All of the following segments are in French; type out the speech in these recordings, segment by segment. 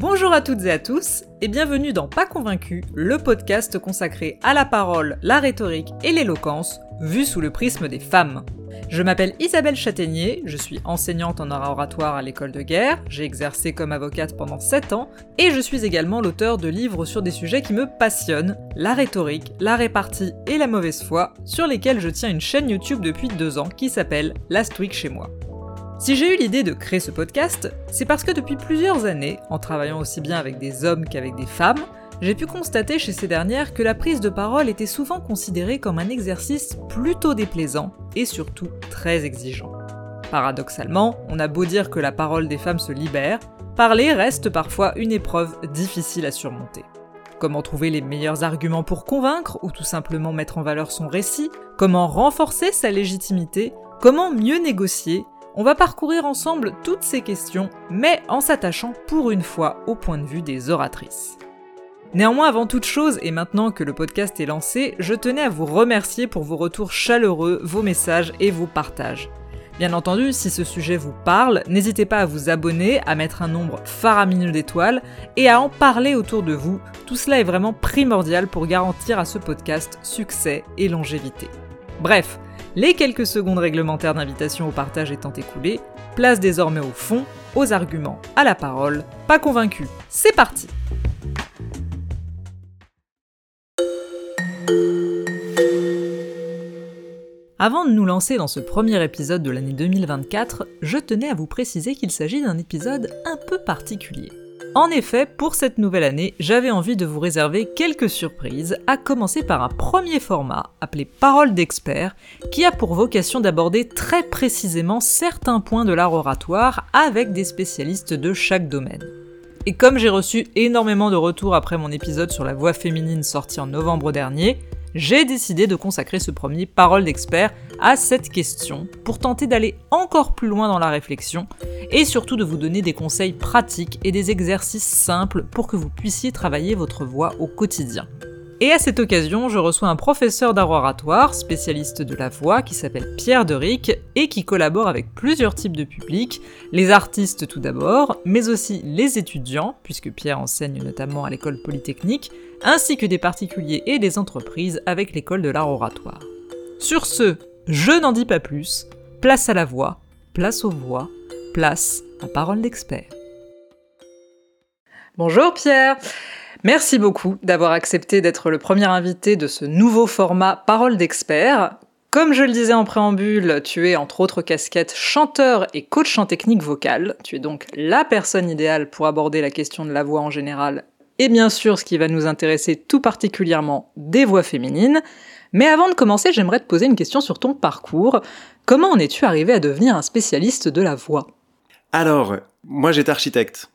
Bonjour à toutes et à tous, et bienvenue dans Pas Convaincu, le podcast consacré à la parole, la rhétorique et l'éloquence, vu sous le prisme des femmes. Je m'appelle Isabelle Châtaignier, je suis enseignante en oratoire à l'école de guerre, j'ai exercé comme avocate pendant 7 ans, et je suis également l'auteur de livres sur des sujets qui me passionnent, la rhétorique, la répartie et la mauvaise foi, sur lesquels je tiens une chaîne YouTube depuis 2 ans qui s'appelle Last Week chez moi. Si j'ai eu l'idée de créer ce podcast, c'est parce que depuis plusieurs années, en travaillant aussi bien avec des hommes qu'avec des femmes, j'ai pu constater chez ces dernières que la prise de parole était souvent considérée comme un exercice plutôt déplaisant et surtout très exigeant. Paradoxalement, on a beau dire que la parole des femmes se libère, parler reste parfois une épreuve difficile à surmonter. Comment trouver les meilleurs arguments pour convaincre ou tout simplement mettre en valeur son récit? Comment renforcer sa légitimité? Comment mieux négocier? On va parcourir ensemble toutes ces questions, mais en s'attachant pour une fois au point de vue des oratrices. Néanmoins, avant toute chose, et maintenant que le podcast est lancé, je tenais à vous remercier pour vos retours chaleureux, vos messages et vos partages. Bien entendu, si ce sujet vous parle, n'hésitez pas à vous abonner, à mettre un nombre faramineux d'étoiles et à en parler autour de vous. Tout cela est vraiment primordial pour garantir à ce podcast succès et longévité. Bref, les quelques secondes réglementaires d'invitation au partage étant écoulées, place désormais au fond, aux arguments, à la parole. Pas convaincu, c'est parti Avant de nous lancer dans ce premier épisode de l'année 2024, je tenais à vous préciser qu'il s'agit d'un épisode un peu particulier. En effet, pour cette nouvelle année, j'avais envie de vous réserver quelques surprises, à commencer par un premier format appelé Parole d'expert, qui a pour vocation d'aborder très précisément certains points de l'art oratoire avec des spécialistes de chaque domaine. Et comme j'ai reçu énormément de retours après mon épisode sur la voix féminine sorti en novembre dernier, j'ai décidé de consacrer ce premier parole d'expert à cette question pour tenter d'aller encore plus loin dans la réflexion et surtout de vous donner des conseils pratiques et des exercices simples pour que vous puissiez travailler votre voix au quotidien. Et à cette occasion, je reçois un professeur d'art oratoire, spécialiste de la voix, qui s'appelle Pierre Deric et qui collabore avec plusieurs types de publics, les artistes tout d'abord, mais aussi les étudiants, puisque Pierre enseigne notamment à l'école polytechnique, ainsi que des particuliers et des entreprises avec l'école de l'art oratoire. Sur ce, je n'en dis pas plus, place à la voix, place aux voix, place à parole d'expert. Bonjour Pierre Merci beaucoup d'avoir accepté d'être le premier invité de ce nouveau format Parole d'expert. Comme je le disais en préambule, tu es entre autres casquettes chanteur et coach en technique vocale. Tu es donc la personne idéale pour aborder la question de la voix en général et bien sûr ce qui va nous intéresser tout particulièrement des voix féminines. Mais avant de commencer, j'aimerais te poser une question sur ton parcours. Comment en es-tu arrivé à devenir un spécialiste de la voix? Alors, moi j'étais architecte.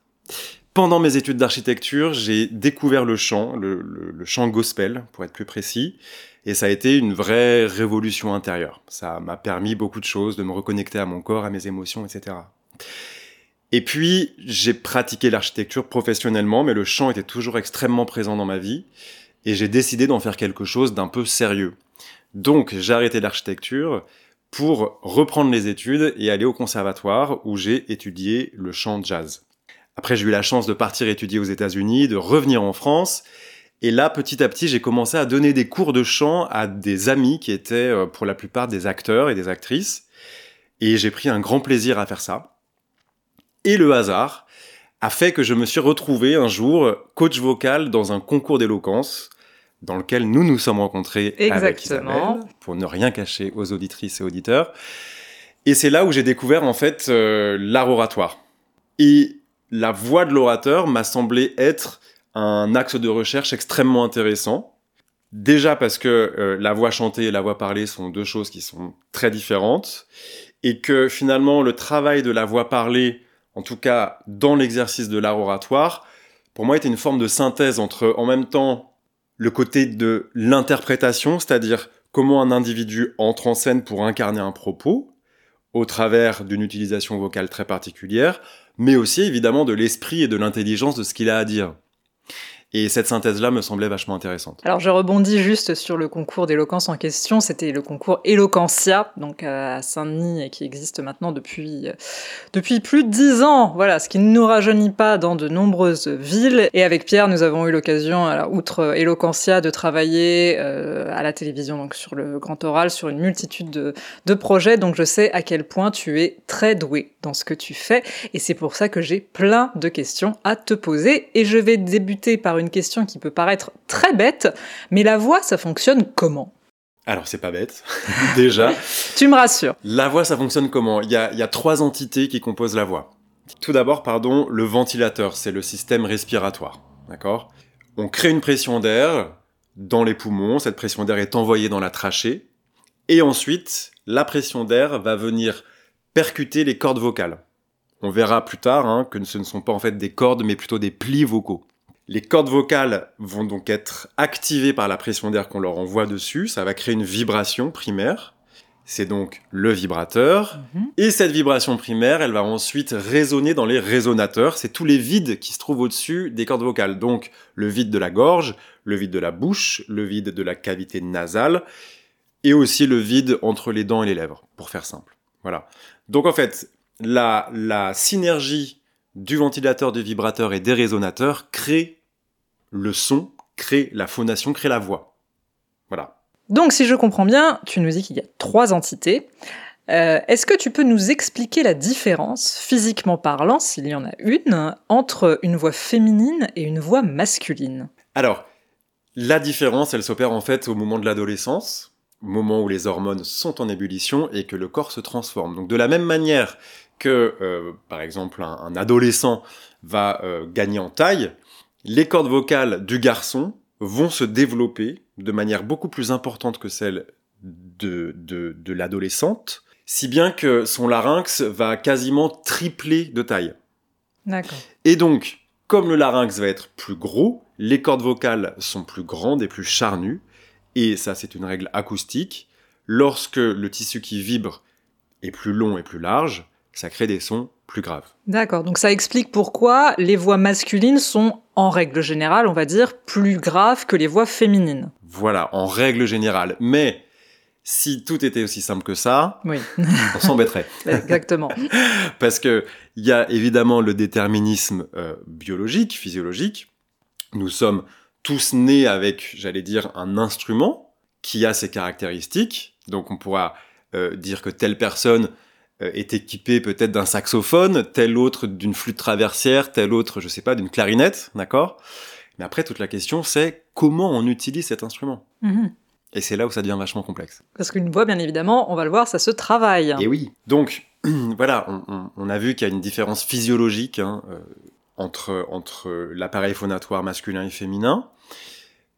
Pendant mes études d'architecture, j'ai découvert le chant, le, chant gospel, pour être plus précis, et ça a été une vraie révolution intérieure. Ça m'a permis beaucoup de choses, de me reconnecter à mon corps, à mes émotions, etc. Et puis, j'ai pratiqué l'architecture professionnellement, mais le chant était toujours extrêmement présent dans ma vie, et j'ai décidé d'en faire quelque chose d'un peu sérieux. Donc, j'ai arrêté l'architecture pour reprendre les études et aller au conservatoire où j'ai étudié le chant jazz. Après, j'ai eu la chance de partir étudier aux États-Unis, de revenir en France. Et là, petit à petit, j'ai commencé à donner des cours de chant à des amis qui étaient euh, pour la plupart des acteurs et des actrices. Et j'ai pris un grand plaisir à faire ça. Et le hasard a fait que je me suis retrouvé un jour coach vocal dans un concours d'éloquence dans lequel nous nous sommes rencontrés avec Isabelle, pour ne rien cacher aux auditrices et auditeurs. Et c'est là où j'ai découvert en fait euh, l'art oratoire. Et la voix de l'orateur m'a semblé être un axe de recherche extrêmement intéressant. Déjà parce que euh, la voix chantée et la voix parlée sont deux choses qui sont très différentes et que finalement le travail de la voix parlée, en tout cas dans l'exercice de l'art oratoire, pour moi était une forme de synthèse entre en même temps le côté de l'interprétation, c'est-à-dire comment un individu entre en scène pour incarner un propos au travers d'une utilisation vocale très particulière, mais aussi évidemment de l'esprit et de l'intelligence de ce qu'il a à dire. Et cette synthèse-là me semblait vachement intéressante. Alors je rebondis juste sur le concours d'éloquence en question. C'était le concours Eloquentia, donc à Saint-Denis, et qui existe maintenant depuis, depuis plus de dix ans. Voilà, ce qui ne nous rajeunit pas dans de nombreuses villes. Et avec Pierre, nous avons eu l'occasion, outre Eloquentia, de travailler euh, à la télévision, donc sur le grand oral, sur une multitude de, de projets. Donc je sais à quel point tu es très doué dans ce que tu fais. Et c'est pour ça que j'ai plein de questions à te poser. Et je vais débuter par une une question qui peut paraître très bête, mais la voix, ça fonctionne comment? Alors c'est pas bête, déjà. tu me rassures. La voix, ça fonctionne comment? Il y, a, il y a trois entités qui composent la voix. Tout d'abord, pardon, le ventilateur, c'est le système respiratoire. D'accord? On crée une pression d'air dans les poumons, cette pression d'air est envoyée dans la trachée, et ensuite, la pression d'air va venir percuter les cordes vocales. On verra plus tard hein, que ce ne sont pas en fait des cordes, mais plutôt des plis vocaux. Les cordes vocales vont donc être activées par la pression d'air qu'on leur envoie dessus. Ça va créer une vibration primaire. C'est donc le vibrateur. Mhm. Et cette vibration primaire, elle va ensuite résonner dans les résonateurs. C'est tous les vides qui se trouvent au-dessus des cordes vocales. Donc le vide de la gorge, le vide de la bouche, le vide de la cavité nasale, et aussi le vide entre les dents et les lèvres, pour faire simple. Voilà. Donc en fait, la, la synergie du ventilateur, du vibrateur et des résonateurs crée le son, crée la phonation, crée la voix. Voilà. Donc si je comprends bien, tu nous dis qu'il y a trois entités. Euh, est-ce que tu peux nous expliquer la différence, physiquement parlant, s'il y en a une, entre une voix féminine et une voix masculine? Alors, la différence, elle s'opère en fait au moment de l'adolescence, au moment où les hormones sont en ébullition et que le corps se transforme. Donc de la même manière que, euh, par exemple, un, adolescent va euh, gagner en taille, les cordes vocales du garçon vont se développer de manière beaucoup plus importante que celle de, de, de l'adolescente, si bien que son larynx va quasiment tripler de taille. D'accord. Et donc, comme le larynx va être plus gros, les cordes vocales sont plus grandes et plus charnues, et ça c'est une règle acoustique, lorsque le tissu qui vibre est plus long et plus large, ça crée des sons plus graves. D'accord, donc ça explique pourquoi les voix masculines sont, en règle générale, on va dire, plus graves que les voix féminines. Voilà, en règle générale. Mais si tout était aussi simple que ça, oui. on s'embêterait. Exactement. Parce que il y a évidemment le déterminisme euh, biologique, physiologique. Nous sommes tous nés avec, j'allais dire, un instrument qui a ses caractéristiques. Donc on pourra euh, dire que telle personne est équipé peut-être d'un saxophone, tel autre d'une flûte traversière, tel autre, je sais pas, d'une clarinette, d'accord? Mais après, toute la question, c'est comment on utilise cet instrument mhm. Et c'est là où ça devient vachement complexe. Parce qu'une voix, bien évidemment, on va le voir, ça se travaille. Et oui. Donc, voilà, on, a vu qu'il y a une différence physiologique hein, euh, entre, entre l'appareil phonatoire masculin et féminin.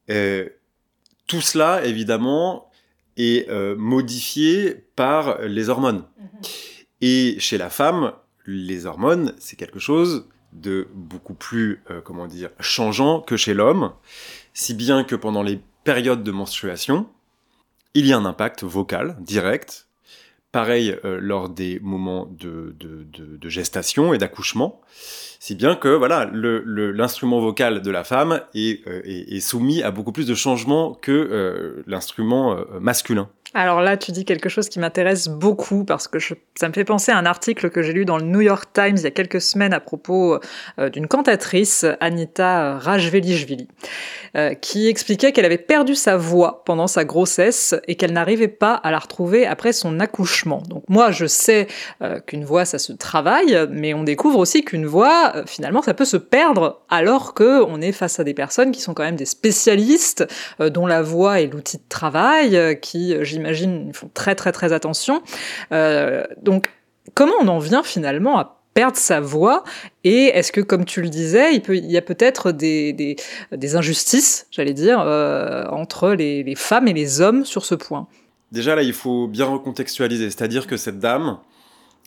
Euh, tout cela, évidemment, est modifié par les hormones. Mhm. Et chez la femme, les hormones, c'est quelque chose de beaucoup plus, euh, comment dire, changeant que chez l'homme, si bien que pendant les périodes de menstruation, il y a un impact vocal direct. Pareil euh, lors des moments de, gestation et d'accouchement, si bien que voilà, l'instrument vocal de la femme euh, est, soumis à beaucoup plus de changements que l'instrument masculin. Alors là, tu dis quelque chose qui m'intéresse beaucoup parce que ça me fait penser à un article que j'ai lu dans le New York Times il y a quelques semaines à propos euh, d'une cantatrice, Anita Rajvelishvili, euh, qui expliquait qu'elle avait perdu sa voix pendant sa grossesse et qu'elle n'arrivait pas à la retrouver après son accouchement. Donc moi, je sais euh, qu'une voix, ça se travaille, mais on découvre aussi qu'une voix, finalement, ça peut se perdre alors que on est face à des personnes qui sont quand même des spécialistes, dont la voix est l'outil de travail, qui, j'imagine, font très très très attention. Euh, donc, comment on en vient finalement à perdre sa voix et est-ce que, comme tu le disais, il y a peut-être des, des, injustices, j'allais dire, euh, entre les, les, femmes et les hommes sur ce point? Déjà là, il faut bien recontextualiser, c'est-à-dire que cette dame,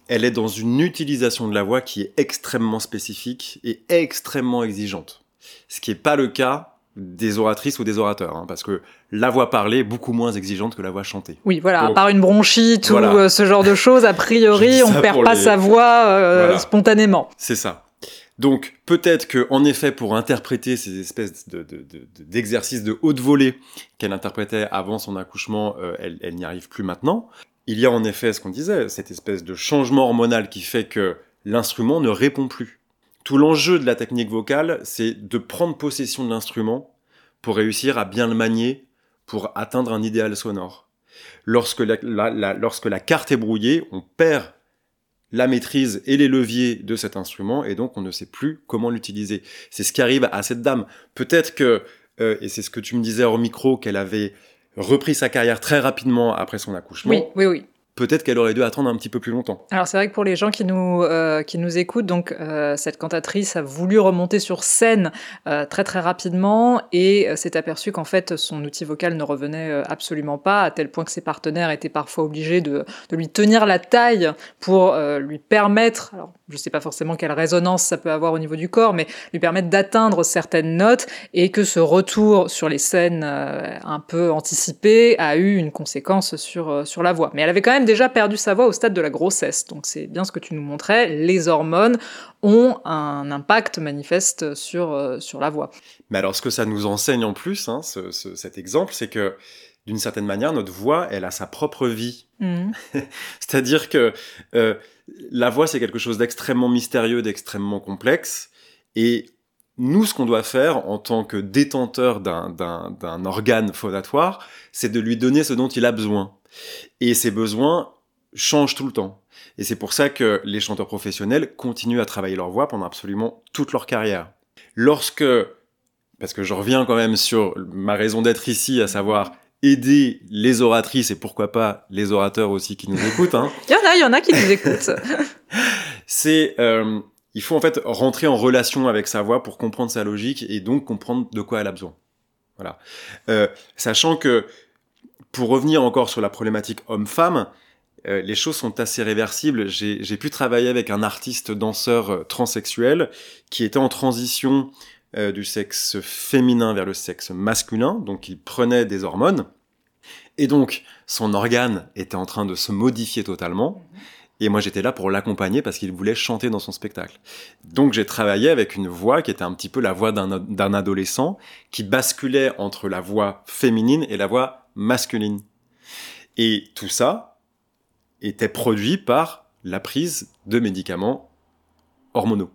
elle est dans une utilisation de la voix qui est extrêmement spécifique et extrêmement exigeante. Ce qui n'est pas le cas des oratrices ou des orateurs, hein, parce que la voix parlée est beaucoup moins exigeante que la voix chantée. Oui, voilà, à part une bronchite ou euh, ce genre de choses, a priori, on perd pas sa voix euh, spontanément. C'est ça. Donc peut-être que en effet pour interpréter ces espèces d'exercices de, de, haute volée qu'elle interprétait avant son accouchement, euh, elle, elle n'y arrive plus maintenant. Il y a en effet ce qu'on disait, cette espèce de changement hormonal qui fait que l'instrument ne répond plus. Tout l'enjeu de la technique vocale, c'est de prendre possession de l'instrument pour réussir à bien le manier, pour atteindre un idéal sonore. Lorsque la, carte est brouillée, on perd la maîtrise et les leviers de cet instrument et donc on ne sait plus comment l'utiliser. C'est ce qui arrive à cette dame. Peut-être que, euh, et c'est ce que tu me disais hors micro, qu'elle avait repris sa carrière très rapidement après son accouchement. Oui, oui, oui peut-être qu'elle aurait dû attendre un petit peu plus longtemps. Alors c'est vrai que pour les gens qui nous, euh, qui nous écoutent, donc euh, cette cantatrice a voulu remonter sur scène euh, très très rapidement et s'est aperçue qu'en fait son outil vocal ne revenait absolument pas, à tel point que ses partenaires étaient parfois obligés de, de lui tenir la taille pour lui permettre, alors je ne sais pas forcément quelle résonance ça peut avoir au niveau du corps, mais lui permettre d'atteindre certaines notes et que ce retour sur les scènes un peu anticipées a eu une conséquence sur, sur la voix. Mais elle avait quand même déjà perdu sa voix au stade de la grossesse. Donc c'est bien ce que tu nous montrais, les hormones ont un impact manifeste sur, euh, sur la voix. Mais alors ce que ça nous enseigne en plus, hein, cet exemple, c'est que d'une certaine manière, notre voix, elle a sa propre vie. Mmh. C'est-à-dire que euh, la voix, c'est quelque chose d'extrêmement mystérieux, d'extrêmement complexe. Et nous, ce qu'on doit faire en tant que détenteur d'un organe phonatoire, c'est de lui donner ce dont il a besoin. Et ces besoins changent tout le temps. Et c'est pour ça que les chanteurs professionnels continuent à travailler leur voix pendant absolument toute leur carrière. Lorsque, parce que je reviens quand même sur ma raison d'être ici, à savoir aider les oratrices et pourquoi pas les orateurs aussi qui nous écoutent. Hein. il y en a, il y en a qui nous écoutent. c'est, euh, il faut en fait rentrer en relation avec sa voix pour comprendre sa logique et donc comprendre de quoi elle a besoin. Voilà. Euh, sachant que pour revenir encore sur la problématique homme-femme, euh, les choses sont assez réversibles. J'ai pu travailler avec un artiste danseur euh, transsexuel qui était en transition euh, du sexe féminin vers le sexe masculin, donc il prenait des hormones, et donc son organe était en train de se modifier totalement. Et moi, j'étais là pour l'accompagner parce qu'il voulait chanter dans son spectacle. Donc, j'ai travaillé avec une voix qui était un petit peu la voix d'un adolescent qui basculait entre la voix féminine et la voix masculine. Et tout ça était produit par la prise de médicaments hormonaux.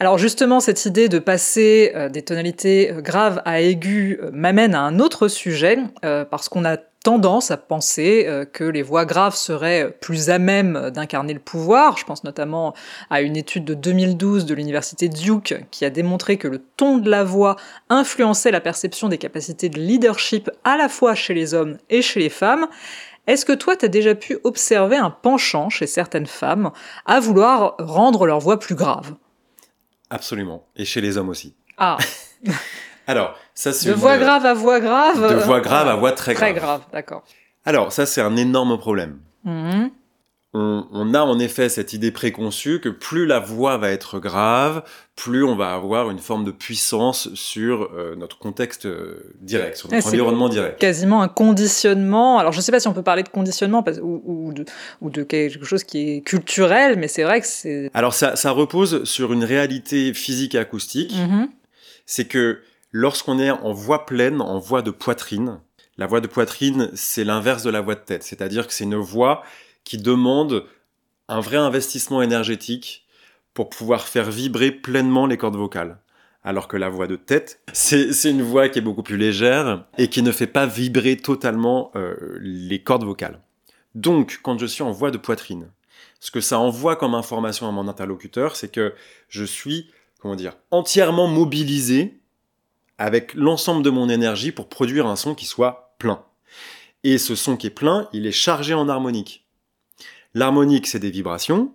Alors justement, cette idée de passer euh, des tonalités euh, graves à aiguës euh, m'amène à un autre sujet, parce qu'on a tendance à penser euh, que les voix graves seraient plus à même d'incarner le pouvoir. Je pense notamment à une étude de 2012 de l'université Duke qui a démontré que le ton de la voix influençait la perception des capacités de leadership à la fois chez les hommes et chez les femmes. Est-ce que toi, tu as déjà pu observer un penchant chez certaines femmes à vouloir rendre leur voix plus grave? Absolument. Et chez les hommes aussi. Ah Alors, ça c'est. De voix grave à voix grave. De voix grave à voix très grave. Très grave, d'accord. Alors, ça c'est un énorme problème. Mhm. On, a en effet cette idée préconçue que plus la voix va être grave, plus on va avoir une forme de puissance sur euh, notre contexte euh, direct, sur notre environnement direct. Quasiment un conditionnement. Alors je ne sais pas si on peut parler de conditionnement ou, de, quelque chose qui est culturel, mais c'est vrai que c'est. Alors ça, repose sur une réalité physique et acoustique. Mhm. C'est que Lorsqu'on est en voix pleine, en voix de poitrine, la voix de poitrine, c'est l'inverse de la voix de tête. C'est-à-dire que c'est une voix qui demande un vrai investissement énergétique pour pouvoir faire vibrer pleinement les cordes vocales. Alors que la voix de tête, c'est une voix qui est beaucoup plus légère et qui ne fait pas vibrer totalement euh, les cordes vocales. Donc, quand je suis en voix de poitrine, ce que ça envoie comme information à mon interlocuteur, c'est que je suis, comment dire, entièrement mobilisé avec l'ensemble de mon énergie pour produire un son qui soit plein. Et ce son qui est plein, il est chargé en harmonique. L'harmonique, c'est des vibrations.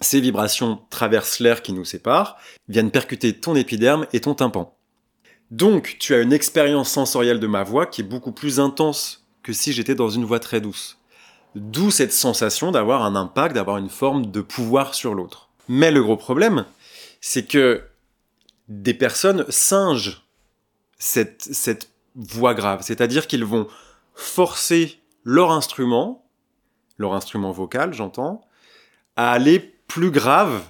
Ces vibrations traversent l'air qui nous sépare, viennent percuter ton épiderme et ton tympan. Donc, tu as une expérience sensorielle de ma voix qui est beaucoup plus intense que si j'étais dans une voix très douce. D'où cette sensation d'avoir un impact, d'avoir une forme de pouvoir sur l'autre. Mais le gros problème, c'est que des personnes singent cette, voix grave. C'est-à-dire qu'ils vont forcer leur instrument, leur instrument vocal, j'entends, à aller plus grave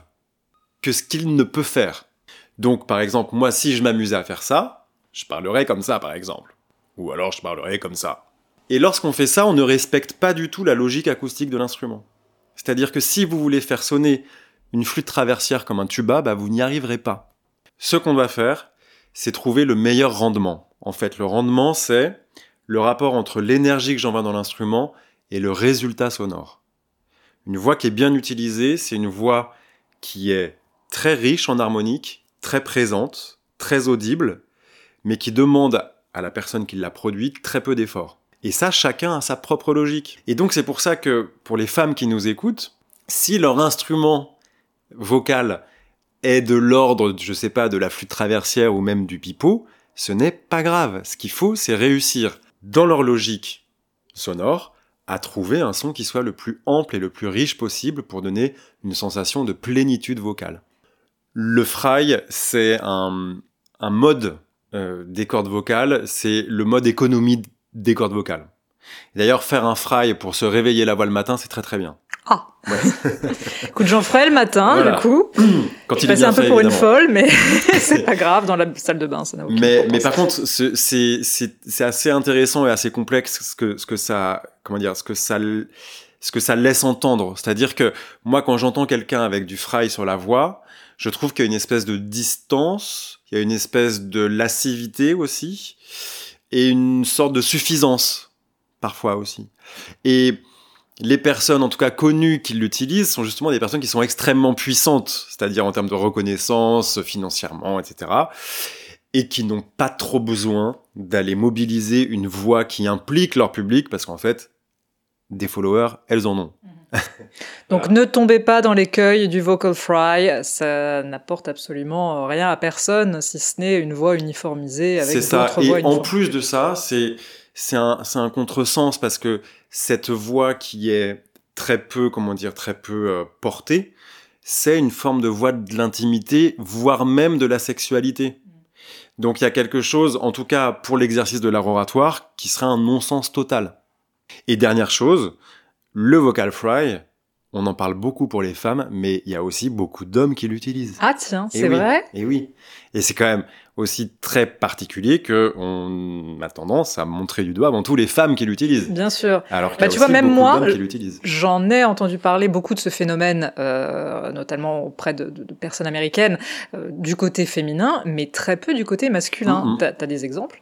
que ce qu'il ne peut faire. Donc, par exemple, moi, si je m'amusais à faire ça, je parlerais comme ça, par exemple. Ou alors, je parlerais comme ça. Et lorsqu'on fait ça, on ne respecte pas du tout la logique acoustique de l'instrument. C'est-à-dire que si vous voulez faire sonner une flûte traversière comme un tuba, bah, vous n'y arriverez pas. Ce qu'on doit faire, c'est trouver le meilleur rendement. En fait, le rendement, c'est le rapport entre l'énergie que j'envoie dans l'instrument et le résultat sonore. Une voix qui est bien utilisée, c'est une voix qui est très riche en harmonique, très présente, très audible, mais qui demande à la personne qui l'a produite très peu d'efforts. Et ça, chacun a sa propre logique. Et donc c'est pour ça que pour les femmes qui nous écoutent, si leur instrument vocal est de l'ordre, je sais pas, de la flûte traversière ou même du pipeau, ce n'est pas grave. Ce qu'il faut, c'est réussir dans leur logique sonore à trouver un son qui soit le plus ample et le plus riche possible pour donner une sensation de plénitude vocale. Le fry, c'est un, mode euh, des cordes vocales, c'est le mode économie des cordes vocales. D'ailleurs, faire un fry pour se réveiller la voix le matin, c'est très très bien. Ah ouais. Écoute, j'en ferai le matin, du coup. Quand il est un peu pour une folle, mais c'est pas grave, dans la salle de bain, ça n'a aucune Mais, mais par contre, c'est assez intéressant et assez complexe ce que, ce que ça, comment dire, ce que ça, ce que ça laisse entendre. C'est-à-dire que moi, quand j'entends quelqu'un avec du fry sur la voix, je trouve qu'il y a une espèce de distance, il y a une espèce de lascivité aussi, et une sorte de suffisance, parfois aussi. Et les personnes, en tout cas connues qui l'utilisent, sont justement des personnes qui sont extrêmement puissantes, c'est-à-dire en termes de reconnaissance, financièrement, etc. Et qui n'ont pas trop besoin d'aller mobiliser une voix qui implique leur public, parce qu'en fait, des followers, elles en ont. Donc ne tombez pas dans l'écueil du vocal fry, ça n'apporte absolument rien à personne, si ce n'est une voix uniformisée avec d'autres voix. C'est ça, et en plus de ça, c'est c'est un, un contresens parce que cette voix qui est très peu, comment dire, très peu euh, portée, c'est une forme de voix de l'intimité, voire même de la sexualité. Donc il y a quelque chose, en tout cas pour l'exercice de l'art oratoire, qui serait un non-sens total. Et dernière chose, le vocal fry, on en parle beaucoup pour les femmes, mais il y a aussi beaucoup d'hommes qui l'utilisent. Ah tiens, c'est vrai Et oui. Et c'est quand même aussi très particulier que on a tendance à montrer du doigt avant tout les femmes qui l'utilisent. Bien sûr. Alors bah, tu vois, même moi, j'en ai entendu parler beaucoup de ce phénomène, euh, notamment auprès de, personnes américaines, euh, du côté féminin, mais très peu du côté masculin. Mm as des exemples?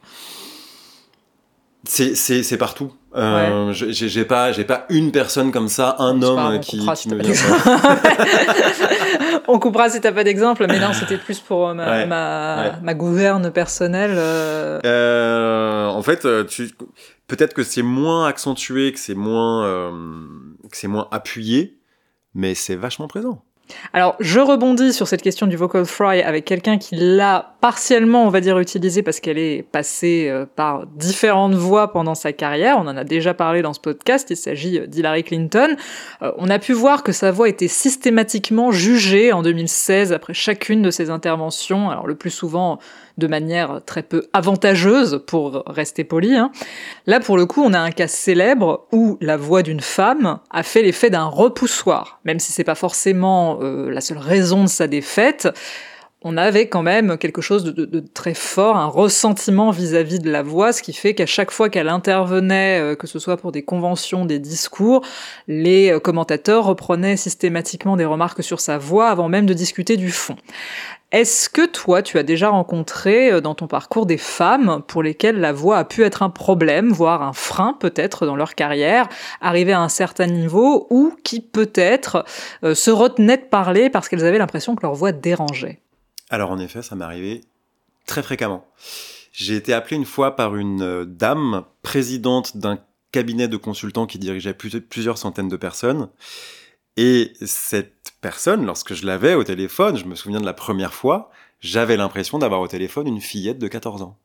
C'est partout. Euh, J'ai pas j'ai pas une personne comme ça, un homme qui, me vient. on coupera si t'as pas d'exemple, mais non, c'était plus pour euh, ma, ma, ma, gouverne personnelle. Euh. Euh, en fait, peut-être que c'est moins accentué, que c'est moins que c'est moins appuyé, mais c'est vachement présent. Alors, je rebondis sur cette question du vocal fry avec quelqu'un qui l'a partiellement, on va dire, utilisé parce qu'elle est passée euh, par différentes voix pendant sa carrière. On en a déjà parlé dans ce podcast. Il s'agit euh, d'Hillary Clinton. Euh, on a pu voir que sa voix était systématiquement jugée en 2016 après chacune de ses interventions. Alors, le plus souvent de manière très peu avantageuse, pour rester poli. Hein. Là, pour le coup, on a un cas célèbre où la voix d'une femme a fait l'effet d'un repoussoir, même si c'est pas forcément la seule raison de sa défaite on avait quand même quelque chose de, très fort, un ressentiment vis-à-vis de la voix, ce qui fait qu'à chaque fois qu'elle intervenait, euh, que ce soit pour des conventions, des discours, les euh, commentateurs reprenaient systématiquement des remarques sur sa voix avant même de discuter du fond. Est-ce que toi, tu as déjà rencontré euh, dans ton parcours des femmes pour lesquelles la voix a pu être un problème, voire un frein peut-être dans leur carrière, arriver à un certain niveau, ou qui peut-être se retenaient de parler parce qu'elles avaient l'impression que leur voix dérangeait? Alors en effet, ça m'est arrivé très fréquemment. J'ai été appelé une fois par une euh, dame présidente d'un cabinet de consultants qui dirigeait plusieurs centaines de personnes. Et cette personne, lorsque je l'avais au téléphone, je me souviens de la première fois, j'avais l'impression d'avoir au téléphone une fillette de 14 ans.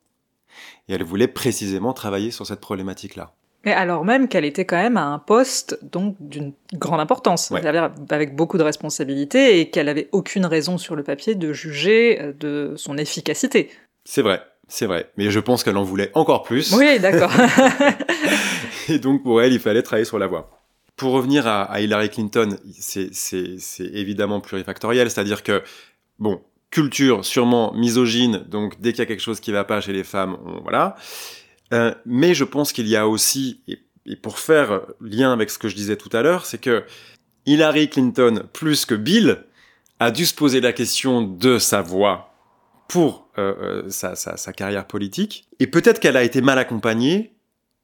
Et elle voulait précisément travailler sur cette problématique-là. Mais alors même qu'elle était quand même à un poste donc d'une grande importance, avec beaucoup de responsabilités et qu'elle avait aucune raison sur le papier de juger euh, de son efficacité. C'est vrai, c'est vrai. Mais je pense qu'elle en voulait encore plus. Oui, d'accord. et donc pour elle, il fallait travailler sur la voix. Pour revenir à, Hillary Clinton, c'est évidemment plurifactoriel, c'est-à-dire que bon, culture sûrement misogyne, donc dès qu'il y a quelque chose qui va pas chez les femmes, on, voilà. Euh, mais je pense qu'il y a aussi, et, pour faire lien avec ce que je disais tout à l'heure, c'est que Hillary Clinton, plus que Bill, a dû se poser la question de sa voix pour euh, euh, sa carrière politique. Et peut-être qu'elle a été mal accompagnée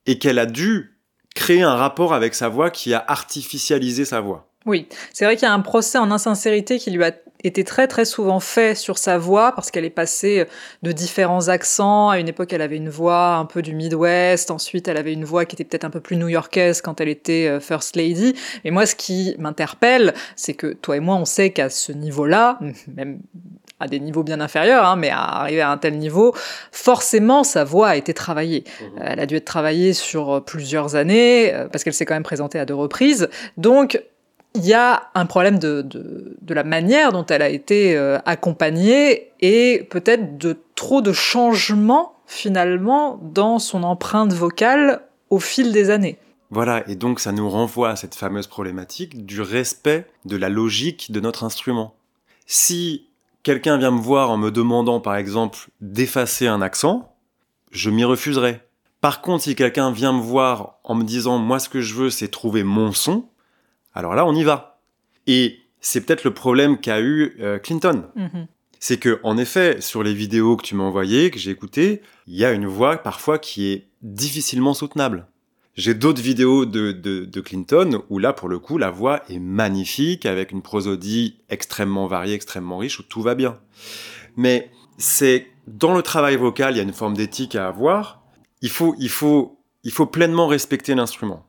et qu'elle a dû créer un rapport avec sa voix qui a artificialisé sa voix. Oui, c'est vrai qu'il y a un procès en insincérité qui lui a été très très souvent fait sur sa voix parce qu'elle est passée de différents accents. À une époque, elle avait une voix un peu du Midwest. Ensuite, elle avait une voix qui était peut-être un peu plus new-yorkaise quand elle était euh, First Lady. Et moi, ce qui m'interpelle, c'est que toi et moi, on sait qu'à ce niveau-là, même à des niveaux bien inférieurs, hein, mais à arriver à un tel niveau, forcément sa voix a été travaillée. Mmh. Elle a dû être travaillée sur plusieurs années, euh, parce qu'elle s'est quand même présentée à deux reprises. Donc il y a un problème de, de, la manière dont elle a été euh, accompagnée et peut-être de trop de changements finalement dans son empreinte vocale au fil des années. Voilà, et donc ça nous renvoie à cette fameuse problématique du respect de la logique de notre instrument. Si quelqu'un vient me voir en me demandant par exemple d'effacer un accent, je m'y refuserai. Par contre, si quelqu'un vient me voir en me disant moi ce que je veux c'est trouver mon son, alors là, on y va. Et c'est peut-être le problème qu'a eu euh, Clinton. Mm-hmm. C'est que, en effet, sur les vidéos que tu m'as envoyées, que j'ai écoutées, il y a une voix parfois qui est difficilement soutenable. J'ai d'autres vidéos de, de, Clinton où là, pour le coup, la voix est magnifique, avec une prosodie extrêmement variée, extrêmement riche, où tout va bien. Mais c'est dans le travail vocal, il y a une forme d'éthique à avoir. Il faut, il faut, il faut pleinement respecter l'instrument.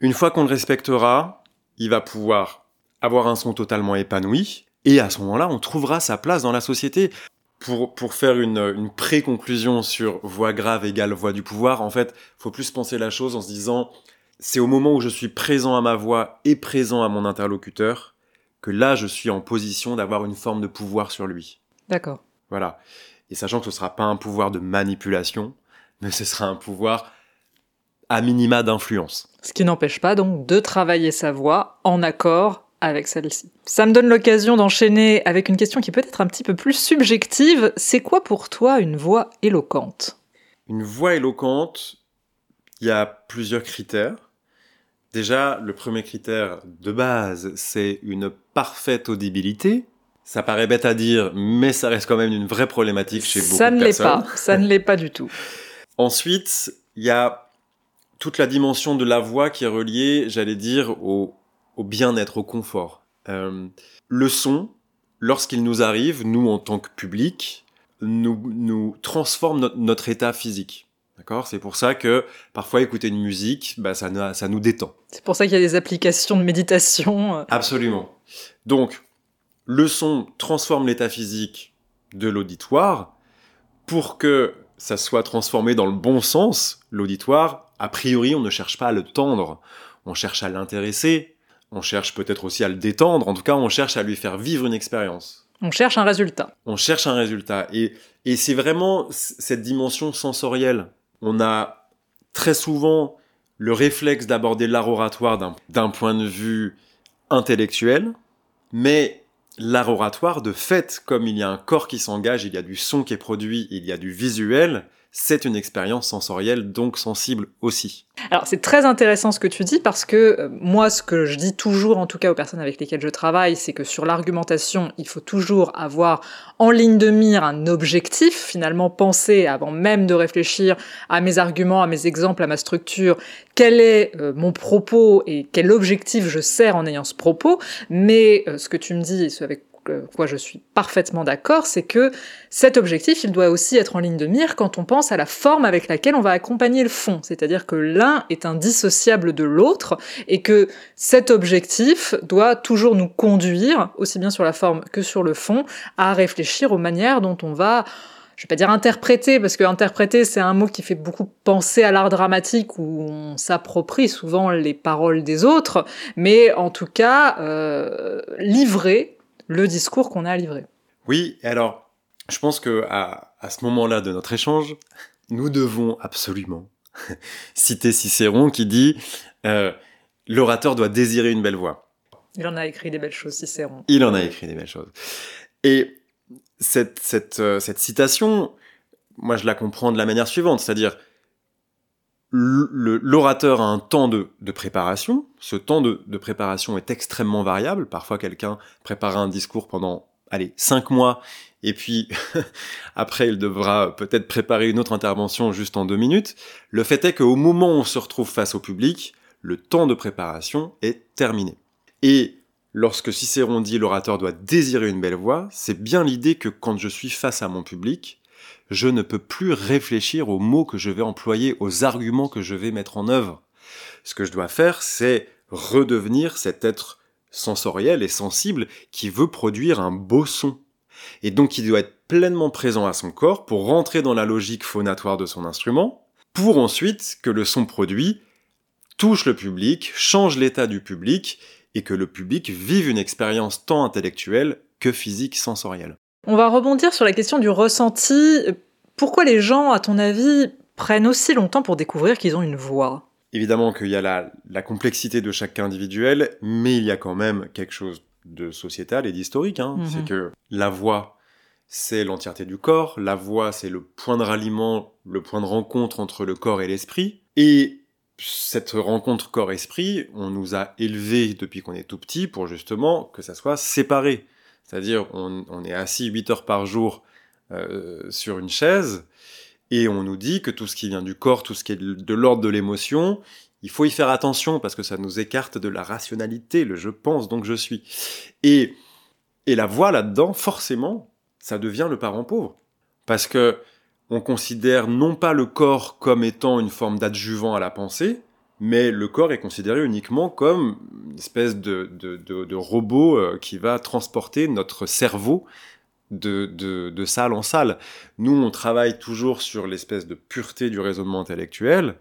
Une fois qu'on le respectera, il va pouvoir avoir un son totalement épanoui, et à ce moment-là, on trouvera sa place dans la société. Pour, pour faire une, une pré-conclusion sur voix grave égale voix du pouvoir, en fait, faut plus penser la chose en se disant, c'est au moment où je suis présent à ma voix et présent à mon interlocuteur que là, je suis en position d'avoir une forme de pouvoir sur lui. D'accord. Voilà. Et sachant que ce sera pas un pouvoir de manipulation, mais ce sera un pouvoir à minima d'influence. Ce qui n'empêche pas donc de travailler sa voix en accord avec celle-ci. Ça me donne l'occasion d'enchaîner avec une question qui peut être un petit peu plus subjective. C'est quoi pour toi une voix éloquente? Une voix éloquente, il y a plusieurs critères. Déjà, le premier critère de base, c'est une parfaite audibilité. Ça paraît bête à dire, mais ça reste quand même une vraie problématique chez beaucoup de personnes. Ça ne l'est pas, ça ne l'est pas du tout. Ensuite, il y a toute la dimension de la voix qui est reliée, j'allais dire, au, bien-être, au confort. Euh, le son, lorsqu'il nous arrive, nous en tant que public, nous, nous transforme notre état physique. D'accord? C'est pour ça que parfois écouter une musique, bah, ça, ça nous détend. C'est pour ça qu'il y a des applications de méditation. Absolument. Donc, le son transforme l'état physique de l'auditoire pour que ça soit transformé dans le bon sens, l'auditoire, a priori, on ne cherche pas à le tendre, on cherche à l'intéresser, on cherche peut-être aussi à le détendre, en tout cas, on cherche à lui faire vivre une expérience. On cherche un résultat. On cherche un résultat. Et, et c'est vraiment cette dimension sensorielle. On a très souvent le réflexe d'aborder l'art oratoire d'un point de vue intellectuel, mais l'art oratoire, de fait, comme il y a un corps qui s'engage, il y a du son qui est produit, il y a du visuel, c'est une expérience sensorielle, donc sensible aussi. Alors c'est très intéressant ce que tu dis parce que euh, moi ce que je dis toujours en tout cas aux personnes avec lesquelles je travaille, c'est que sur l'argumentation, il faut toujours avoir en ligne de mire un objectif, finalement penser avant même de réfléchir à mes arguments, à mes exemples, à ma structure, quel est euh, mon propos et quel objectif je sers en ayant ce propos, mais euh, ce que tu me dis et ce avec quoi je suis parfaitement d'accord, c'est que cet objectif, il doit aussi être en ligne de mire quand on pense à la forme avec laquelle on va accompagner le fond. C'est-à-dire que l'un est indissociable de l'autre et que cet objectif doit toujours nous conduire, aussi bien sur la forme que sur le fond, à réfléchir aux manières dont on va je vais pas dire interpréter, parce que interpréter, c'est un mot qui fait beaucoup penser à l'art dramatique où on s'approprie souvent les paroles des autres, mais en tout cas, euh, livrer le discours qu'on a à livrer. Oui, et alors, je pense que à, ce moment-là de notre échange, nous devons absolument citer Cicéron qui dit euh, l'orateur doit désirer une belle voix. Il en a écrit des belles choses, Cicéron. Il en a écrit des belles choses. Et cette, cette, euh, cette citation, moi je la comprends de la manière suivante, c'est-à-dire l'orateur a un temps de, préparation. Ce temps de, de, préparation est extrêmement variable. Parfois, quelqu'un prépare un discours pendant, allez, cinq mois, et puis après, il devra peut-être préparer une autre intervention juste en deux minutes. Le fait est qu'au moment où on se retrouve face au public, le temps de préparation est terminé. Et lorsque Cicéron dit l'orateur doit désirer une belle voix, c'est bien l'idée que quand je suis face à mon public, je ne peux plus réfléchir aux mots que je vais employer, aux arguments que je vais mettre en œuvre. Ce que je dois faire, c'est redevenir cet être sensoriel et sensible qui veut produire un beau son. Et donc il doit être pleinement présent à son corps pour rentrer dans la logique phonatoire de son instrument, pour ensuite que le son produit touche le public, change l'état du public, et que le public vive une expérience tant intellectuelle que physique sensorielle. On va rebondir sur la question du ressenti. Pourquoi les gens, à ton avis, prennent aussi longtemps pour découvrir qu'ils ont une voix? Évidemment qu'il y a la, complexité de chaque cas individuel, mais il y a quand même quelque chose de sociétal et d'historique. Hein. Mhm. C'est que la voix, c'est l'entièreté du corps. La voix, c'est le point de ralliement, le point de rencontre entre le corps et l'esprit. Et cette rencontre corps-esprit, on nous a élevés depuis qu'on est tout petit pour justement que ça soit séparé. C'est-à-dire, on, est assis 8 heures par jour euh, sur une chaise et on nous dit que tout ce qui vient du corps, tout ce qui est de l'ordre de l'émotion, il faut y faire attention parce que ça nous écarte de la rationalité, le je pense donc je suis. Et, et la voix là-dedans, forcément, ça devient le parent pauvre. Parce que on considère non pas le corps comme étant une forme d'adjuvant à la pensée, mais le corps est considéré uniquement comme une espèce de, de, robot euh, qui va transporter notre cerveau de, de, salle en salle. Nous, on travaille toujours sur l'espèce de pureté du raisonnement intellectuel,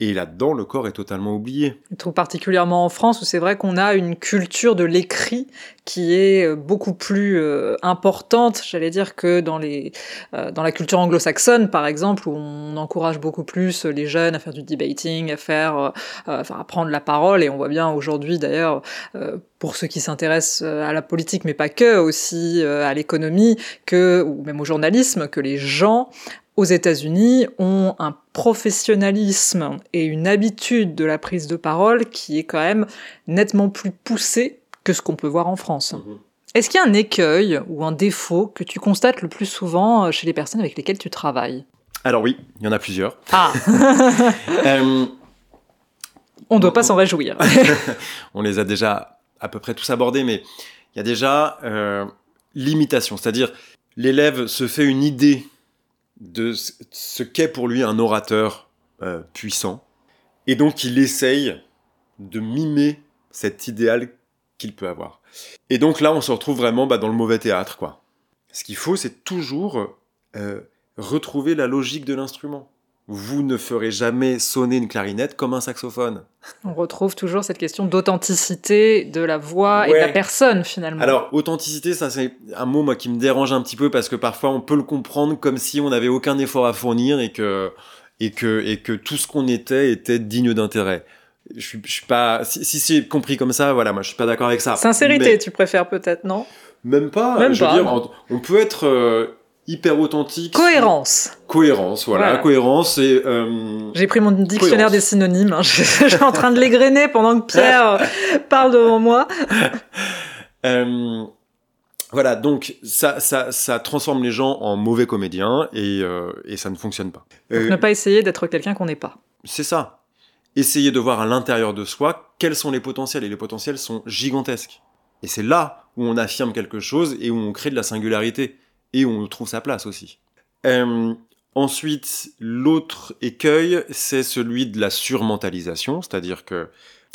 et là-dedans, le corps est totalement oublié. Tout particulièrement en France, où c'est vrai qu'on a une culture de l'écrit qui est euh, beaucoup plus euh, importante, j'allais dire, que dans, les, euh, dans la culture anglo-saxonne, par exemple, où on encourage beaucoup plus les jeunes à faire du debating, à faire, enfin, à prendre la parole. Et on voit bien aujourd'hui, d'ailleurs, pour ceux qui s'intéressent à la politique, mais pas que, aussi à l'économie, que, ou même au journalisme, que les gens aux États-Unis ont un professionnalisme et une habitude de la prise de parole qui est quand même nettement plus poussée que ce qu'on peut voir en France. Mhm. Est-ce qu'il y a un écueil ou un défaut que tu constates le plus souvent euh, chez les personnes avec lesquelles tu travailles? Alors oui, il y en a plusieurs. Ah euh, On ne doit pas s'en réjouir. on les a déjà à peu près tous abordés, mais il y a déjà euh, l'imitation, c'est-à-dire l'élève se fait une idée de ce qu'est pour lui un orateur euh, puissant. Et donc il essaye de mimer cet idéal qu'il peut avoir. Et donc là, on se retrouve vraiment bah, dans le mauvais théâtre, quoi. Ce qu'il faut, c'est toujours euh, retrouver la logique de l'instrument vous ne ferez jamais sonner une clarinette comme un saxophone. On retrouve toujours cette question d'authenticité de la voix et de la personne finalement. Alors, authenticité, ça c'est un mot moi qui me dérange un petit peu parce que parfois on peut le comprendre comme si on n'avait aucun effort à fournir et que, et que, et que tout ce qu'on était était digne d'intérêt. Je suis, je suis pas. Si, c'est compris comme ça, voilà, moi je suis pas d'accord avec ça. Sincérité, tu préfères peut-être, non? Même pas. Même je veux dire, on peut être. Euh, hyper authentique. Cohérence. Cohérence, voilà, cohérence et. Euh, J'ai pris mon dictionnaire des synonymes. Hein. Je, suis en train de l'égrener pendant que Pierre parle devant moi. Euh, voilà, donc ça, ça, ça transforme les gens en mauvais comédiens et, euh, et ça ne fonctionne pas. Donc ne pas essayer d'être quelqu'un qu'on n'est pas. C'est ça. Essayer de voir à l'intérieur de soi quels sont les potentiels et les potentiels sont gigantesques. Et c'est là où on affirme quelque chose et où on crée de la singularité et on trouve sa place aussi. Euh, ensuite, l'autre écueil, c'est celui de la surmentalisation, c'est-à-dire que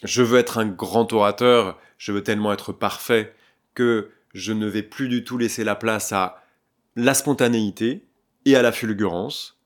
je veux être un grand orateur, je veux tellement être parfait que je ne vais plus du tout laisser la place à la spontanéité et à la fulgurance.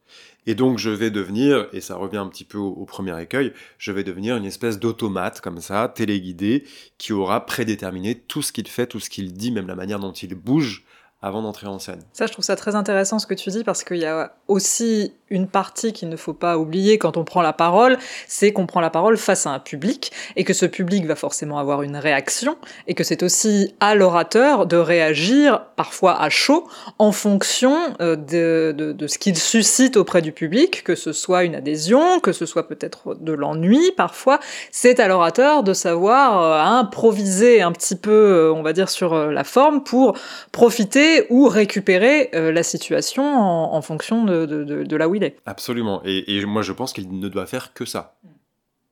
Et donc je vais devenir, et ça revient un petit peu au, premier écueil, je vais devenir une espèce d'automate comme ça, téléguidé, qui aura prédéterminé tout ce qu'il fait, tout ce qu'il dit, même la manière dont il bouge, avant d'entrer en scène. Ça, je trouve ça très intéressant ce que tu dis parce qu'il y a aussi une partie qu'il ne faut pas oublier quand on prend la parole, c'est qu'on prend la parole face à un public et que ce public va forcément avoir une réaction et que c'est aussi à l'orateur de réagir parfois à chaud en fonction euh, de, de, ce qu'il suscite auprès du public, que ce soit une adhésion, que ce soit peut-être de l'ennui parfois. C'est à l'orateur de savoir euh, improviser un petit peu, euh, on va dire, sur la forme pour profiter ou récupérer euh, la situation en, fonction de, là où il est. Absolument. Et, moi, je pense qu'il ne doit faire que ça.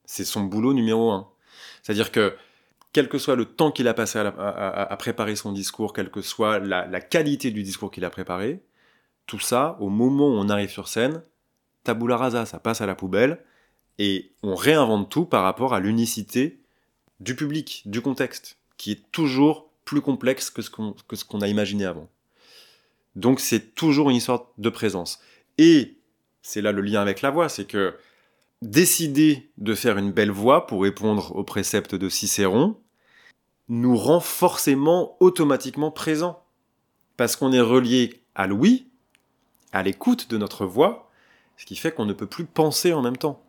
C'est son boulot numéro un. C'est-à-dire que, quel que soit le temps qu'il a passé à, préparer son discours, quelle que soit la, qualité du discours qu'il a préparé, tout ça, au moment où on arrive sur scène, tabula rasa, ça passe à la poubelle, et on réinvente tout par rapport à l'unicité du public, du contexte, qui est toujours plus complexe que ce qu'on a imaginé avant. Donc c'est toujours une histoire de présence. Et c'est là le lien avec la voix, c'est que décider de faire une belle voix pour répondre au précepte de Cicéron nous rend forcément automatiquement présents. Parce qu'on est relié à l'ouïe, à l'écoute de notre voix, ce qui fait qu'on ne peut plus penser en même temps.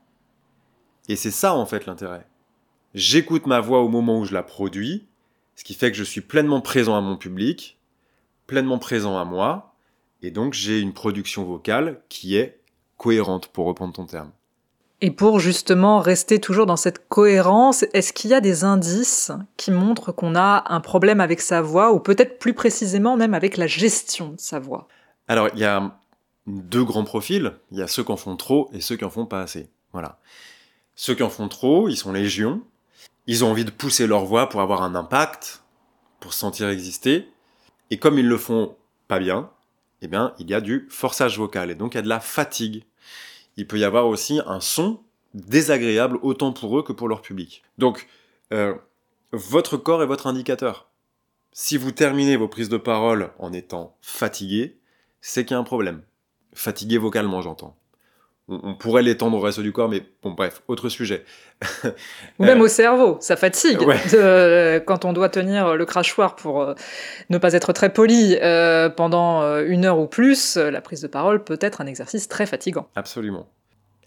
Et c'est ça en fait l'intérêt. J'écoute ma voix au moment où je la produis, ce qui fait que je suis pleinement présent à mon public, pleinement présent à moi, et donc j'ai une production vocale qui est cohérente, pour reprendre ton terme. Et pour justement rester toujours dans cette cohérence, est-ce qu'il y a des indices qui montrent qu'on a un problème avec sa voix, ou peut-être plus précisément même avec la gestion de sa voix? Alors, il y a deux grands profils, il y a ceux qui en font trop et ceux qui en font pas assez. Voilà. Ceux qui en font trop, ils sont légions, ils ont envie de pousser leur voix pour avoir un impact, pour se sentir exister. Et comme ils le font pas bien, eh bien, il y a du forçage vocal et donc il y a de la fatigue. Il peut y avoir aussi un son désagréable autant pour eux que pour leur public. Donc, euh, votre corps est votre indicateur. Si vous terminez vos prises de parole en étant fatigué, c'est qu'il y a un problème. Fatigué vocalement, j'entends on, pourrait l'étendre au reste du corps, mais bon, bref, autre sujet. Ou même au cerveau, ça fatigue. Euh, quand on doit tenir le crachoir pour euh, ne pas être très poli euh, pendant une heure ou plus, la prise de parole peut être un exercice très fatigant. Absolument.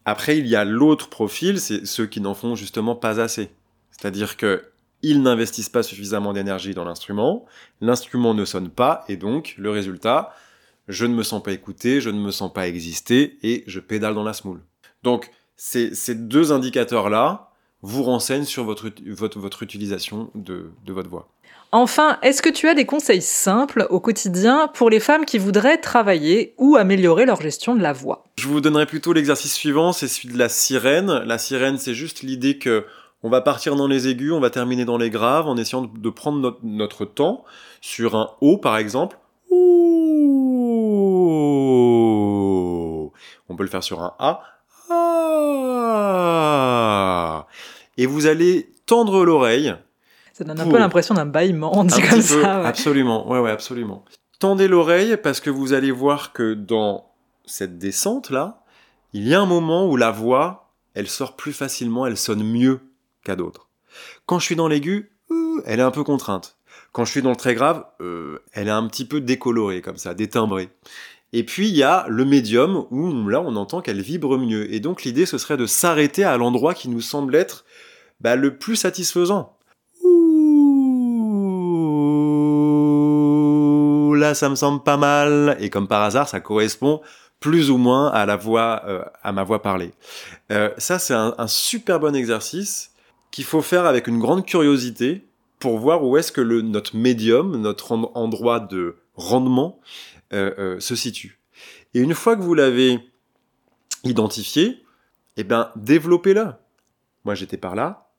Après, il y a l'autre profil, c'est ceux qui n'en font justement pas assez. C'est-à-dire que ils n'investissent pas suffisamment d'énergie dans l'instrument, l'instrument ne sonne pas, et donc le résultat, je ne me sens pas écouté, je ne me sens pas exister et je pédale dans la smoule. Donc ces, deux indicateurs-là vous renseignent sur votre, votre, utilisation de, de votre voix. Enfin, est-ce que tu as des conseils simples au quotidien pour les femmes qui voudraient travailler ou améliorer leur gestion de la voix? Je vous donnerai plutôt l'exercice suivant, c'est celui de la sirène. La sirène, c'est juste l'idée que on va partir dans les aigus, on va terminer dans les graves en essayant de prendre notre, notre temps sur un haut par exemple. On peut le faire sur un A. Ah. Et vous allez tendre l'oreille. Ça donne un peu l'impression d'un bâillement, dit comme ça. Absolument, ouais, ouais, absolument. Tendez l'oreille parce que vous allez voir que dans cette descente là, il y a un moment où la voix, elle sort plus facilement, elle sonne mieux qu'à d'autres. Quand je suis dans l'aigu, euh, elle est un peu contrainte. Quand je suis dans le très grave, euh, elle est un petit peu décolorée comme ça, détimbrée. Et puis il y a le médium où là on entend qu'elle vibre mieux. Et donc l'idée ce serait de s'arrêter à l'endroit qui nous semble être bah, le plus satisfaisant. Ouh, là ça me semble pas mal. Et comme par hasard ça correspond plus ou moins à la voix, euh, à ma voix parlée. Euh, ça c'est un, un super bon exercice qu'il faut faire avec une grande curiosité pour voir où est-ce que le, notre médium, notre endroit de rendement, se situe. Et une fois que vous l'avez identifié, eh ben, développez-le. Moi, j'étais par là.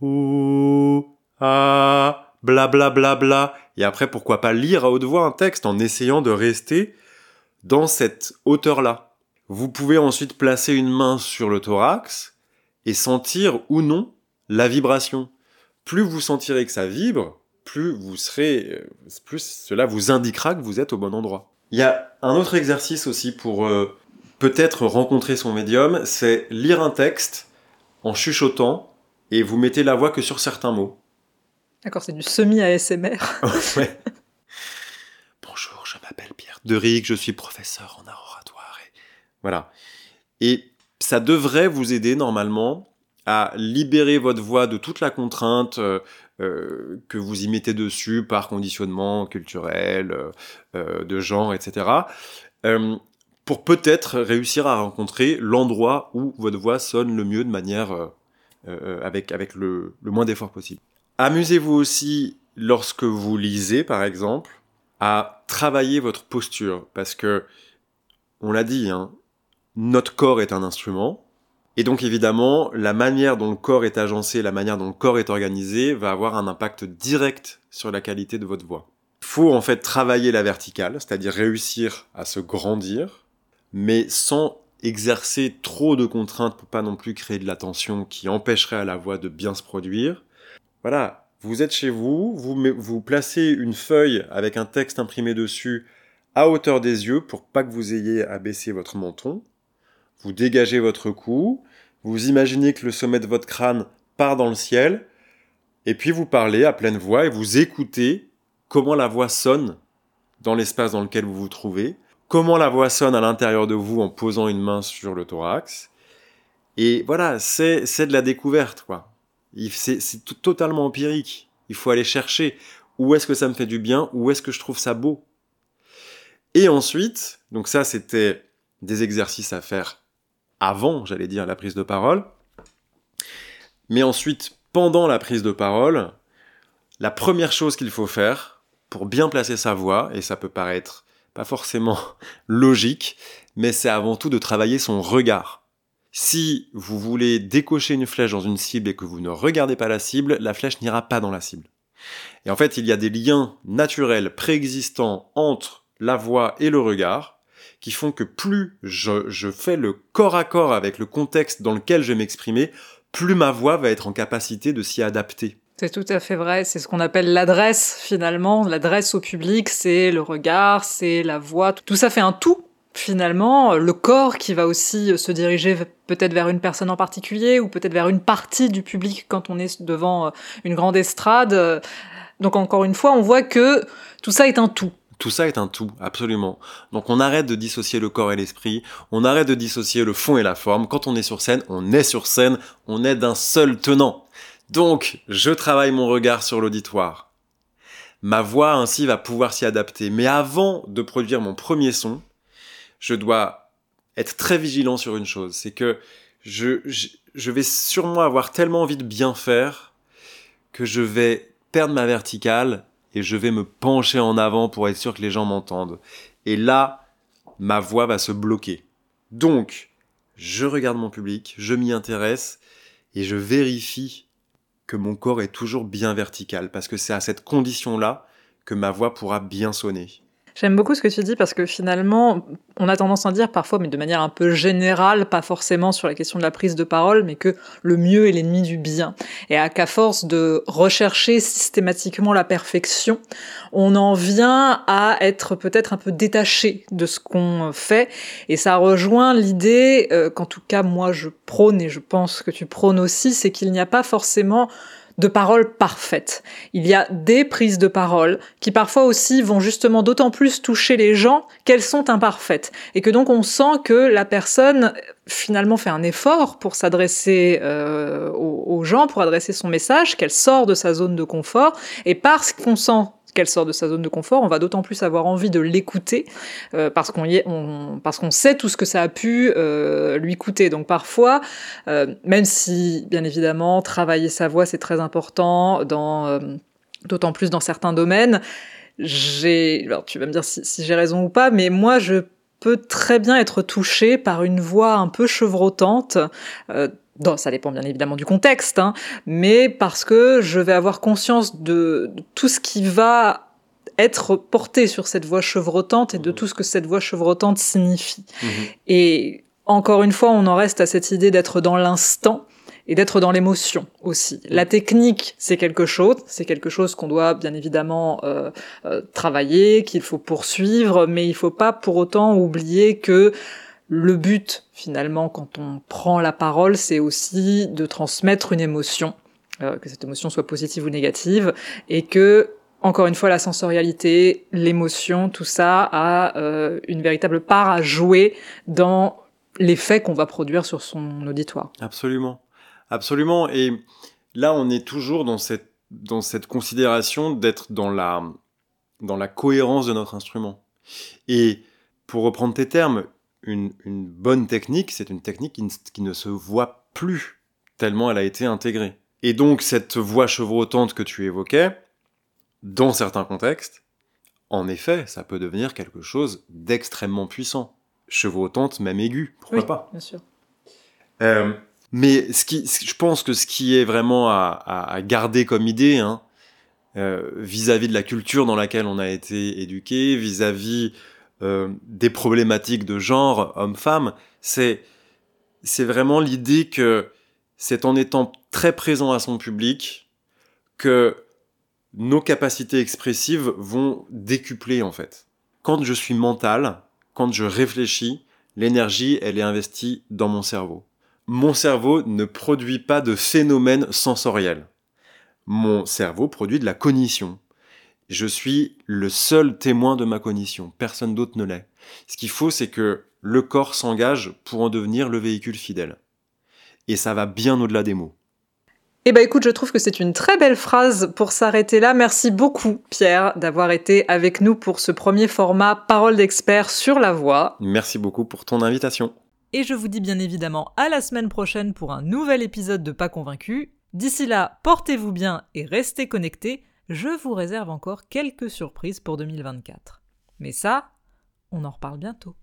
Ouh, ah, bla bla bla bla. Et après, pourquoi pas lire à haute voix un texte en essayant de rester dans cette hauteur-là. Vous pouvez ensuite placer une main sur le thorax et sentir ou non la vibration. Plus vous sentirez que ça vibre, plus vous serez, euh, plus cela vous indiquera que vous êtes au bon endroit. Il y a un autre exercice aussi pour euh, peut-être rencontrer son médium, c'est lire un texte en chuchotant et vous mettez la voix que sur certains mots. D'accord, c'est du semi-ASMR. ouais. Bonjour, je de Rick, je suis professeur en art oratoire. Et voilà. Et ça devrait vous aider normalement à libérer votre voix de toute la contrainte euh, euh, que vous y mettez dessus par conditionnement culturel, euh, de genre, etc. pour peut-être réussir à rencontrer l'endroit où votre voix sonne le mieux de manière avec, avec le, le moins d'effort possible. Amusez-vous aussi lorsque vous lisez, par exemple, à travailler votre posture, parce que, on l'a dit, hein, notre corps est un instrument, et donc évidemment, la manière dont le corps est agencé, la manière dont le corps est organisé, va avoir un impact direct sur la qualité de votre voix. Il faut en fait travailler la verticale, c'est-à-dire réussir à se grandir, mais sans exercer trop de contraintes pour pas non plus créer de la tension qui empêcherait à la voix de bien se produire. Voilà, vous êtes chez vous, vous, vous placez une feuille avec un texte imprimé dessus à hauteur des yeux pour pas que vous ayez à baisser votre menton. Vous dégagez votre cou, vous imaginez que le sommet de votre crâne part dans le ciel, et puis vous parlez à pleine voix et vous écoutez comment la voix sonne dans l'espace dans lequel vous vous trouvez, comment la voix sonne à l'intérieur de vous en posant une main sur le thorax. Et voilà, c'est de la découverte, quoi. C'est totalement empirique. Il faut aller chercher où est-ce que ça me fait du bien, où est-ce que je trouve ça beau. Et ensuite, donc ça c'était des exercices à faire avant, j'allais dire, la prise de parole. Mais ensuite, pendant la prise de parole, la première chose qu'il faut faire pour bien placer sa voix, et ça peut paraître pas forcément logique, mais c'est avant tout de travailler son regard. Si vous voulez décocher une flèche dans une cible et que vous ne regardez pas la cible, la flèche n'ira pas dans la cible. Et en fait, il y a des liens naturels préexistants entre la voix et le regard qui font que plus je, fais le corps à corps avec le contexte dans lequel je vais m'exprimer, plus ma voix va être en capacité de s'y adapter. C'est tout à fait vrai, c'est ce qu'on appelle l'adresse finalement. L'adresse au public, c'est le regard, c'est la voix, tout ça fait un tout finalement, le corps qui va aussi se diriger peut-être vers une personne en particulier ou peut-être vers une partie du public quand on est devant une grande estrade. Donc encore une fois, on voit que tout ça est un tout. Tout ça est un tout, absolument. Donc on arrête de dissocier le corps et l'esprit, on arrête de dissocier le fond et la forme. Quand on est sur scène, on est sur scène, on est d'un seul tenant. Donc, je travaille mon regard sur l'auditoire. Ma voix ainsi va pouvoir s'y adapter. Mais avant de produire mon premier son, je dois être très vigilant sur une chose, c'est que je, je, vais sûrement avoir tellement envie de bien faire que je vais perdre ma verticale et je vais me pencher en avant pour être sûr que les gens m'entendent. Et là, ma voix va se bloquer. Donc, je regarde mon public, je m'y intéresse et je vérifie que mon corps est toujours bien vertical parce que c'est à cette condition-là que ma voix pourra bien sonner. J'aime beaucoup ce que tu dis parce que finalement, on a tendance à dire parfois, mais de manière un peu générale, pas forcément sur la question de la prise de parole, mais que le mieux est l'ennemi du bien. Et à qu'à force de rechercher systématiquement la perfection, on en vient à être peut-être un peu détaché de ce qu'on fait. Et ça rejoint l'idée euh, qu'en tout cas moi je prône et je pense que tu prônes aussi, c'est qu'il n'y a pas forcément de paroles parfaites. Il y a des prises de parole qui parfois aussi vont justement d'autant plus toucher les gens qu'elles sont imparfaites et que donc on sent que la personne finalement fait un effort pour s'adresser euh, aux, aux gens, pour adresser son message, qu'elle sort de sa zone de confort et parce qu'on sent qu'elle sort de sa zone de confort, on va d'autant plus avoir envie de l'écouter euh, parce qu'on on, parce qu'on sait tout ce que ça a pu euh, lui coûter. Donc parfois, euh, même si bien évidemment travailler sa voix c'est très important, d'autant plus dans certains domaines. J'ai, alors tu vas me dire si, j'ai raison ou pas, mais moi je peux très bien être touchée par une voix un peu chevrotante. Ça dépend bien évidemment du contexte, hein, mais parce que je vais avoir conscience de, tout ce qui va être porté sur cette voix chevrotante et de mmh. tout ce que cette voix chevrotante signifie. Mmh. Et encore une fois, on en reste à cette idée d'être dans l'instant et d'être dans l'émotion aussi. La technique, c'est quelque chose, c'est quelque chose qu'on doit bien évidemment euh, euh, travailler, qu'il faut poursuivre, mais il faut pas pour autant oublier que le but, finalement, quand on prend la parole, c'est aussi de transmettre une émotion, euh, que cette émotion soit positive ou négative, et que encore une fois, la sensorialité, l'émotion, tout ça a euh, une véritable part à jouer dans l'effet qu'on va produire sur son auditoire. Absolument. Absolument. Et là, on est toujours dans cette, dans cette considération d'être dans la, dans la cohérence de notre instrument. Et pour reprendre tes termes, une, une bonne technique, c'est une technique qui qui ne se voit plus tellement elle a été intégrée. Et donc cette voix chevrotante que tu évoquais, dans certains contextes, en effet, ça peut devenir quelque chose d'extrêmement puissant. Chevrotante, même aiguë, pourquoi oui, pas? Bien sûr. Euh, mais ce qui, je pense que ce qui est vraiment à, à, garder comme idée, hein, euh, vis-à-vis de la culture dans laquelle on a été éduqué, vis-à-vis euh, des problématiques de genre homme-femme, c'est c'est vraiment l'idée que c'est en étant très présent à son public que nos capacités expressives vont décupler en fait. Quand je suis mental, quand je réfléchis, l'énergie, elle est investie dans mon cerveau. Mon cerveau ne produit pas de phénomènes sensoriels. Mon cerveau produit de la cognition. Je suis le seul témoin de ma cognition, personne d'autre ne l'est. Ce qu'il faut, c'est que le corps s'engage pour en devenir le véhicule fidèle. Et ça va bien au-delà des mots. Eh ben écoute, je trouve que c'est une très belle phrase pour s'arrêter là. Merci beaucoup Pierre d'avoir été avec nous pour ce premier format Parole d'expert sur la voix. Merci beaucoup pour ton invitation. Et je vous dis bien évidemment à la semaine prochaine pour un nouvel épisode de Pas convaincu. D'ici là, portez-vous bien et restez connectés. Je vous réserve encore quelques surprises pour 2024. Mais ça, on en reparle bientôt.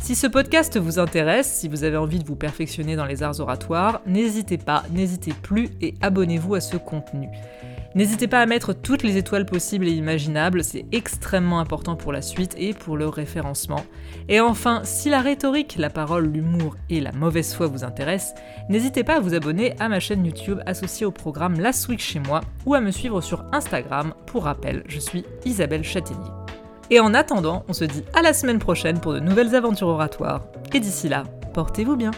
Si ce podcast vous intéresse, si vous avez envie de vous perfectionner dans les arts oratoires, n'hésitez pas, n'hésitez plus et abonnez-vous à ce contenu. N'hésitez pas à mettre toutes les étoiles possibles et imaginables, c'est extrêmement important pour la suite et pour le référencement. Et enfin, si la rhétorique, la parole, l'humour et la mauvaise foi vous intéressent, n'hésitez pas à vous abonner à ma chaîne YouTube associée au programme Last Week chez moi ou à me suivre sur Instagram. Pour rappel, je suis Isabelle Châtaignier. Et en attendant, on se dit à la semaine prochaine pour de nouvelles aventures oratoires. Et d'ici là, portez-vous bien.